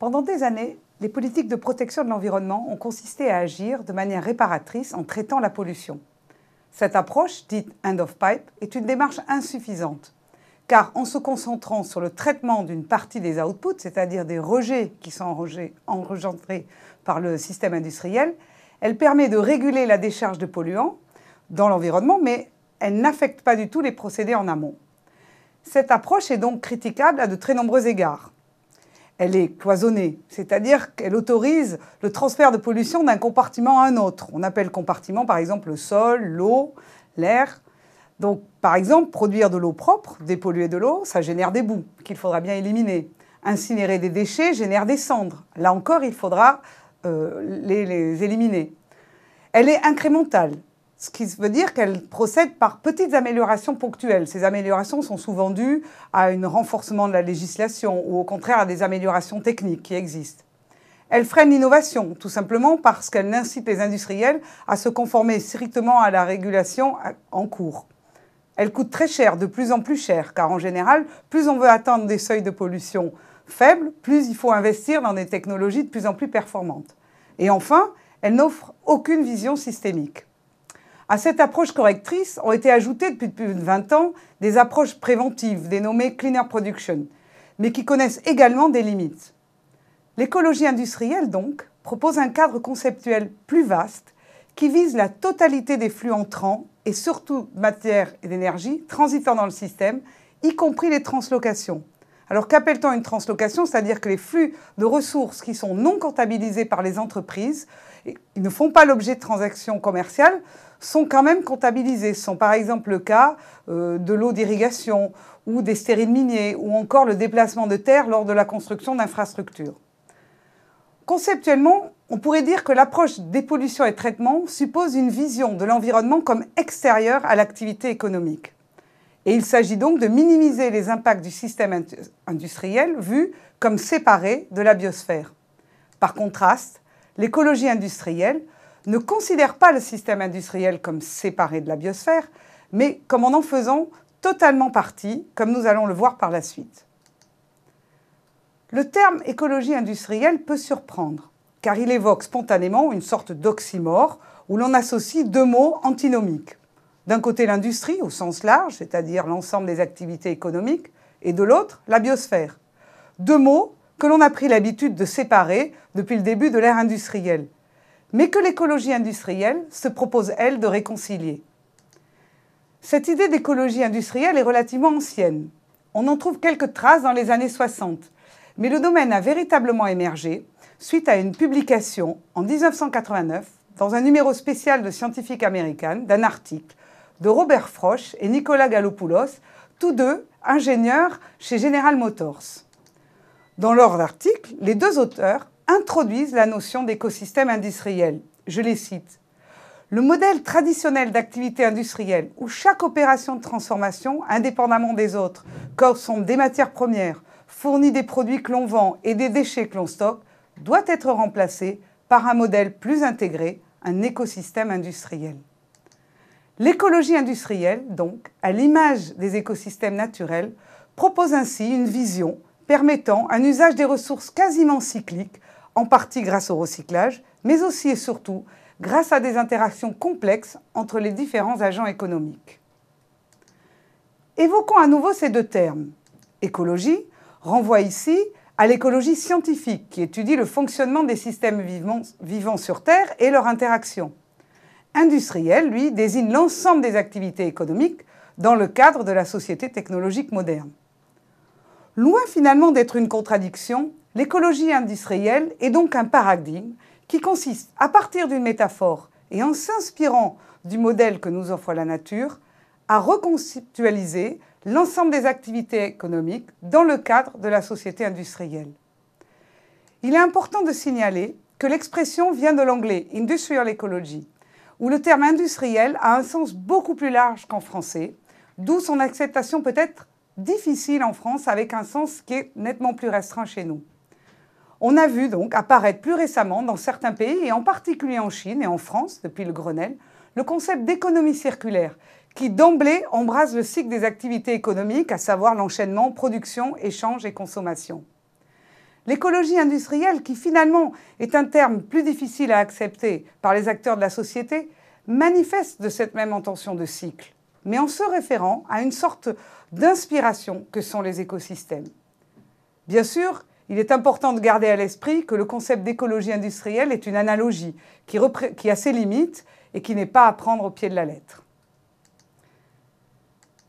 Pendant des années, les politiques de protection de l'environnement ont consisté à agir de manière réparatrice en traitant la pollution. Cette approche, dite end of pipe, est une démarche insuffisante, car en se concentrant sur le traitement d'une partie des outputs, c'est-à-dire des rejets qui sont enregistrés par le système industriel, elle permet de réguler la décharge de polluants dans l'environnement, mais elle n'affecte pas du tout les procédés en amont. Cette approche est donc critiquable à de très nombreux égards. Elle est cloisonnée, c'est-à-dire qu'elle autorise le transfert de pollution d'un compartiment à un autre. On appelle compartiment par exemple le sol, l'eau, l'air. Donc par exemple, produire de l'eau propre, dépolluer de l'eau, ça génère des boues qu'il faudra bien éliminer. Incinérer des déchets génère des cendres. Là encore, il faudra euh, les éliminer. Elle est incrémentale, ce qui veut dire qu'elle procède par petites améliorations ponctuelles. Ces améliorations sont souvent dues à un renforcement de la législation ou au contraire à des améliorations techniques qui existent. Elle freine l'innovation, tout simplement parce qu'elle incite les industriels à se conformer strictement à la régulation en cours. Elle coûte très cher, de plus en plus cher, car en général, plus on veut atteindre des seuils de pollution faibles, plus il faut investir dans des technologies de plus en plus performantes. Et enfin, elle n'offre aucune vision systémique. À cette approche correctrice ont été ajoutées depuis plus de 20 ans des approches préventives dénommées Cleaner Production, mais qui connaissent également des limites. L'écologie industrielle, donc, propose un cadre conceptuel plus vaste qui vise la totalité des flux entrants et surtout matière et d'énergie transitant dans le système, y compris les translocations. Alors qu'appelle-t-on une translocation? C'est-à-dire que les flux de ressources qui sont non comptabilisés par les entreprises, ils ne font pas l'objet de transactions commerciales, sont quand même comptabilisés. Ce sont par exemple le cas euh, de l'eau d'irrigation ou des stériles miniers ou encore le déplacement de terre lors de la construction d'infrastructures. Conceptuellement, on pourrait dire que l'approche dépollution et traitement suppose une vision de l'environnement comme extérieure à l'activité économique. Et il s'agit donc de minimiser les impacts du système industriel vu comme séparé de la biosphère. Par contraste, l'écologie industrielle ne considère pas le système industriel comme séparé de la biosphère, mais comme en en faisant totalement partie, comme nous allons le voir par la suite. Le terme écologie industrielle peut surprendre, car il évoque spontanément une sorte d'oxymore où l'on associe deux mots antinomiques. D'un côté l'industrie au sens large, c'est-à-dire l'ensemble des activités économiques, et de l'autre la biosphère. Deux mots que l'on a pris l'habitude de séparer depuis le début de l'ère industrielle, mais que l'écologie industrielle se propose, elle, de réconcilier. Cette idée d'écologie industrielle est relativement ancienne. On en trouve quelques traces dans les années 60, mais le domaine a véritablement émergé suite à une publication en 1989 dans un numéro spécial de Scientific American d'un article de Robert Frosch et Nicolas Galopoulos, tous deux ingénieurs chez General Motors. Dans leur article, les deux auteurs introduisent la notion d'écosystème industriel. Je les cite. Le modèle traditionnel d'activité industrielle où chaque opération de transformation, indépendamment des autres, sont des matières premières, fournit des produits que l'on vend et des déchets que l'on stocke, doit être remplacé par un modèle plus intégré, un écosystème industriel. L'écologie industrielle, donc, à l'image des écosystèmes naturels, propose ainsi une vision permettant un usage des ressources quasiment cycliques en partie grâce au recyclage, mais aussi et surtout grâce à des interactions complexes entre les différents agents économiques. Évoquons à nouveau ces deux termes. Écologie renvoie ici à l'écologie scientifique qui étudie le fonctionnement des systèmes vivants, sur Terre et leur interaction. Industriel, lui, désigne l'ensemble des activités économiques dans le cadre de la société technologique moderne. Loin finalement d'être une contradiction, L'écologie industrielle est donc un paradigme qui consiste, à partir d'une métaphore et en s'inspirant du modèle que nous offre la nature, à reconceptualiser l'ensemble des activités économiques dans le cadre de la société industrielle. Il est important de signaler que l'expression vient de l'anglais industrial ecology, où le terme industriel a un sens beaucoup plus large qu'en français, d'où son acceptation peut être difficile en France avec un sens qui est nettement plus restreint chez nous. On a vu donc apparaître plus récemment dans certains pays, et en particulier en Chine et en France depuis le Grenelle, le concept d'économie circulaire, qui d'emblée embrase le cycle des activités économiques, à savoir l'enchaînement production, échange et consommation. L'écologie industrielle, qui finalement est un terme plus difficile à accepter par les acteurs de la société, manifeste de cette même intention de cycle, mais en se référant à une sorte d'inspiration que sont les écosystèmes. Bien sûr, il est important de garder à l'esprit que le concept d'écologie industrielle est une analogie qui, a ses limites et qui n'est pas à prendre au pied de la lettre.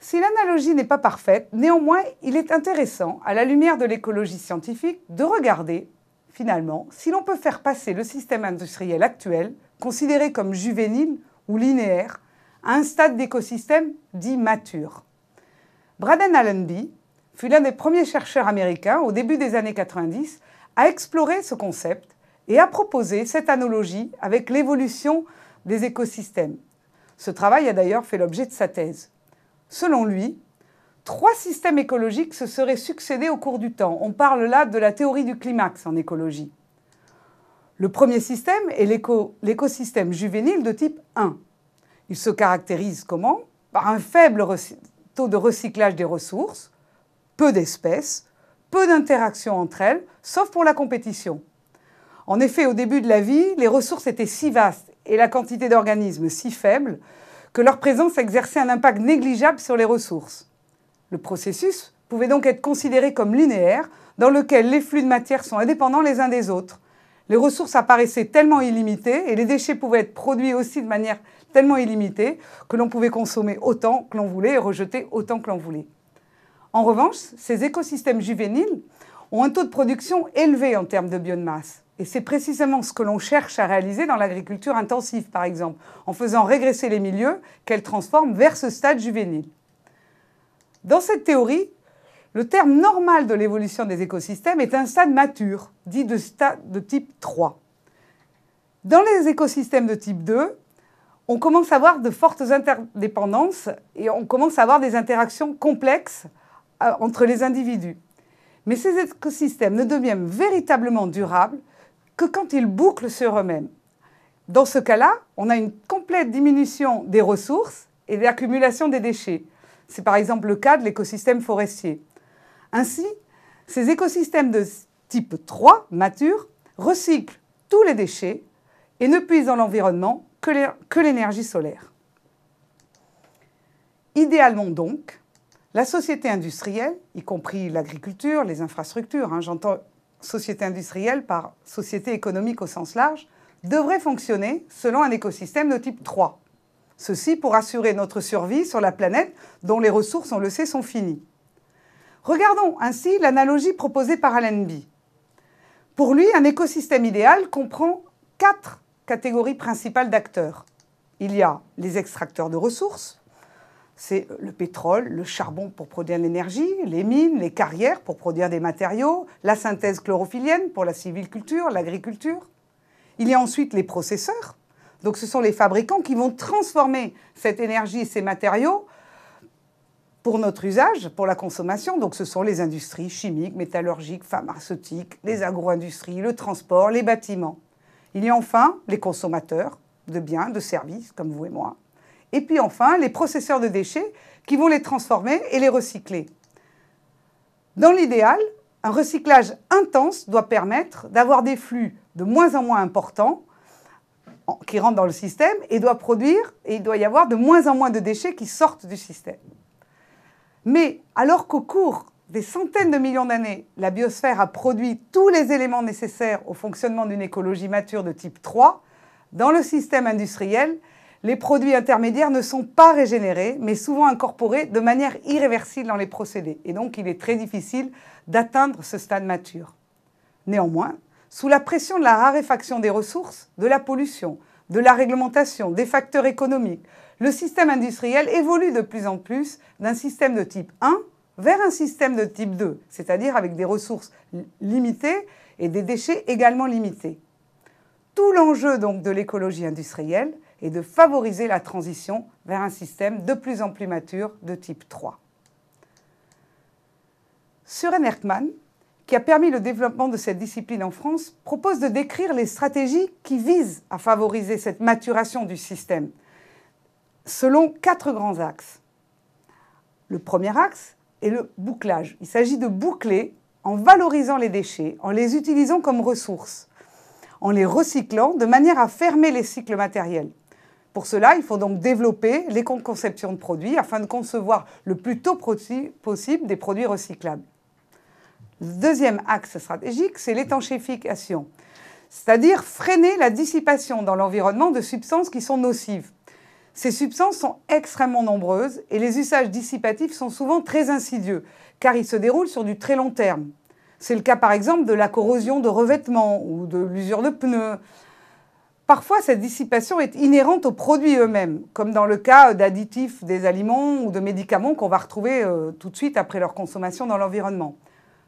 Si l'analogie n'est pas parfaite, néanmoins, il est intéressant, à la lumière de l'écologie scientifique, de regarder, finalement, si l'on peut faire passer le système industriel actuel, considéré comme juvénile ou linéaire, un stade d'écosystème dit mature. Braden Allenby fut l'un des premiers chercheurs américains, au début des années 90, à explorer ce concept et à proposer cette analogie avec l'évolution des écosystèmes. Ce travail a d'ailleurs fait l'objet de sa thèse. Selon lui, trois systèmes écologiques se seraient succédés au cours du temps. On parle là de la théorie du climax en écologie. Le premier système est l'écosystème juvénile de type 1. Il se caractérise comment? Par un faible taux de recyclage des ressources, peu d'espèces, peu d'interactions entre elles, sauf pour la compétition. En effet, au début de la vie, les ressources étaient si vastes et la quantité d'organismes si faible que leur présence exerçait un impact négligeable sur les ressources. Le processus pouvait donc être considéré comme linéaire, dans lequel les flux de matière sont indépendants les uns des autres. Les ressources apparaissaient tellement illimitées et les déchets pouvaient être produits aussi de manière tellement illimitée que l'on pouvait consommer autant que l'on voulait et rejeter autant que l'on voulait. En revanche, ces écosystèmes juvéniles ont un taux de production élevé en termes de biomasse. Et c'est précisément ce que l'on cherche à réaliser dans l'agriculture intensive, par exemple, en faisant régresser les milieux qu'elle transforme vers ce stade juvénile. Dans cette théorie, le terme normal de l'évolution des écosystèmes est un stade mature, dit de stade de type 3. Dans les écosystèmes de type 2, on commence à avoir de fortes interdépendances et on commence à avoir des interactions complexes euh, entre les individus. Mais ces écosystèmes ne deviennent véritablement durables que quand ils bouclent sur eux-mêmes. Dans ce cas-là, on a une complète diminution des ressources et l'accumulation des déchets. C'est par exemple le cas de l'écosystème forestier. Ainsi, ces écosystèmes de type 3, matures, recyclent tous les déchets et ne puisent dans l'environnement que l'énergie solaire. Idéalement donc, la société industrielle, y compris l'agriculture, les infrastructures, hein, j'entends société industrielle par société économique au sens large, devrait fonctionner selon un écosystème de type 3. Ceci pour assurer notre survie sur la planète dont les ressources, on le sait, sont finies. Regardons ainsi l'analogie proposée par Allenby. Pour lui, un écosystème idéal comprend quatre catégories principales d'acteurs. Il y a les extracteurs de ressources, c'est le pétrole, le charbon pour produire l'énergie, les mines, les carrières pour produire des matériaux, la synthèse chlorophyllienne pour la civiculture, l'agriculture. Il y a ensuite les processeurs. Donc ce sont les fabricants qui vont transformer cette énergie et ces matériaux pour notre usage, pour la consommation. Donc ce sont les industries chimiques, métallurgiques, pharmaceutiques, les agro-industries, le transport, les bâtiments. Il y a enfin les consommateurs de biens, de services, comme vous et moi. Et puis enfin, les processeurs de déchets qui vont les transformer et les recycler. Dans l'idéal, un recyclage intense doit permettre d'avoir des flux de moins en moins importants qui rentrent dans le système et doit produire, et il doit y avoir de moins en moins de déchets qui sortent du système. Mais alors qu'au cours des centaines de millions d'années, la biosphère a produit tous les éléments nécessaires au fonctionnement d'une écologie mature de type 3, dans le système industriel, les produits intermédiaires ne sont pas régénérés, mais souvent incorporés de manière irréversible dans les procédés. Et donc, il est très difficile d'atteindre ce stade mature. Néanmoins, sous la pression de la raréfaction des ressources, de la pollution, de la réglementation, des facteurs économiques, le système industriel évolue de plus en plus d'un système de type 1 vers un système de type 2, c'est-à-dire avec des ressources limitées et des déchets également limités. Tout l'enjeu donc de l'écologie industrielle et de favoriser la transition vers un système de plus en plus mature de type 3. Søren Erkman, qui a permis le développement de cette discipline en France, propose de décrire les stratégies qui visent à favoriser cette maturation du système, selon quatre grands axes. Le premier axe est le bouclage. Il s'agit de boucler en valorisant les déchets, en les utilisant comme ressources, en les recyclant de manière à fermer les cycles matériels. Pour cela, il faut donc développer les conceptions de produits afin de concevoir le plus tôt possible des produits recyclables. Le deuxième axe stratégique, c'est l'étanchéification, c'est-à-dire freiner la dissipation dans l'environnement de substances qui sont nocives. Ces substances sont extrêmement nombreuses et les usages dissipatifs sont souvent très insidieux, car ils se déroulent sur du très long terme. C'est le cas par exemple de la corrosion de revêtements ou de l'usure de pneus. Parfois, cette dissipation est inhérente aux produits eux-mêmes, comme dans le cas d'additifs des aliments ou de médicaments qu'on va retrouver euh, tout de suite après leur consommation dans l'environnement.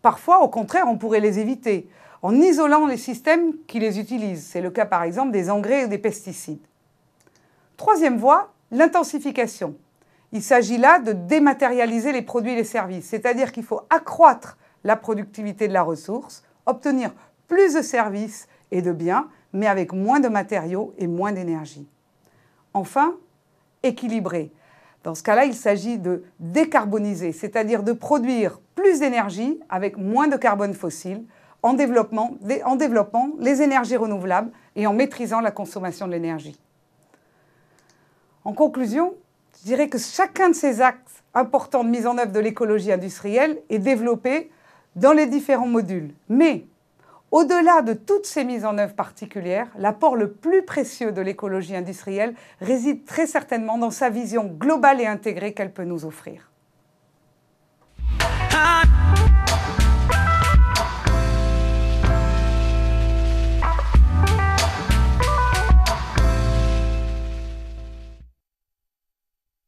Parfois, au contraire, on pourrait les éviter en isolant les systèmes qui les utilisent. C'est le cas par exemple des engrais ou des pesticides. Troisième voie, l'intensification. Il s'agit là de dématérialiser les produits et les services, c'est-à-dire qu'il faut accroître la productivité de la ressource, obtenir plus de services et de biens, mais avec moins de matériaux et moins d'énergie. Enfin, équilibrer. Dans ce cas-là, il s'agit de décarboniser, c'est-à-dire de produire plus d'énergie avec moins de carbone fossile en développant, les énergies renouvelables et en maîtrisant la consommation de l'énergie. En conclusion, je dirais que chacun de ces actes importants de mise en œuvre de l'écologie industrielle est développé dans les différents modules. Mais au-delà de toutes ces mises en œuvre particulières, l'apport le plus précieux de l'écologie industrielle réside très certainement dans sa vision globale et intégrée qu'elle peut nous offrir.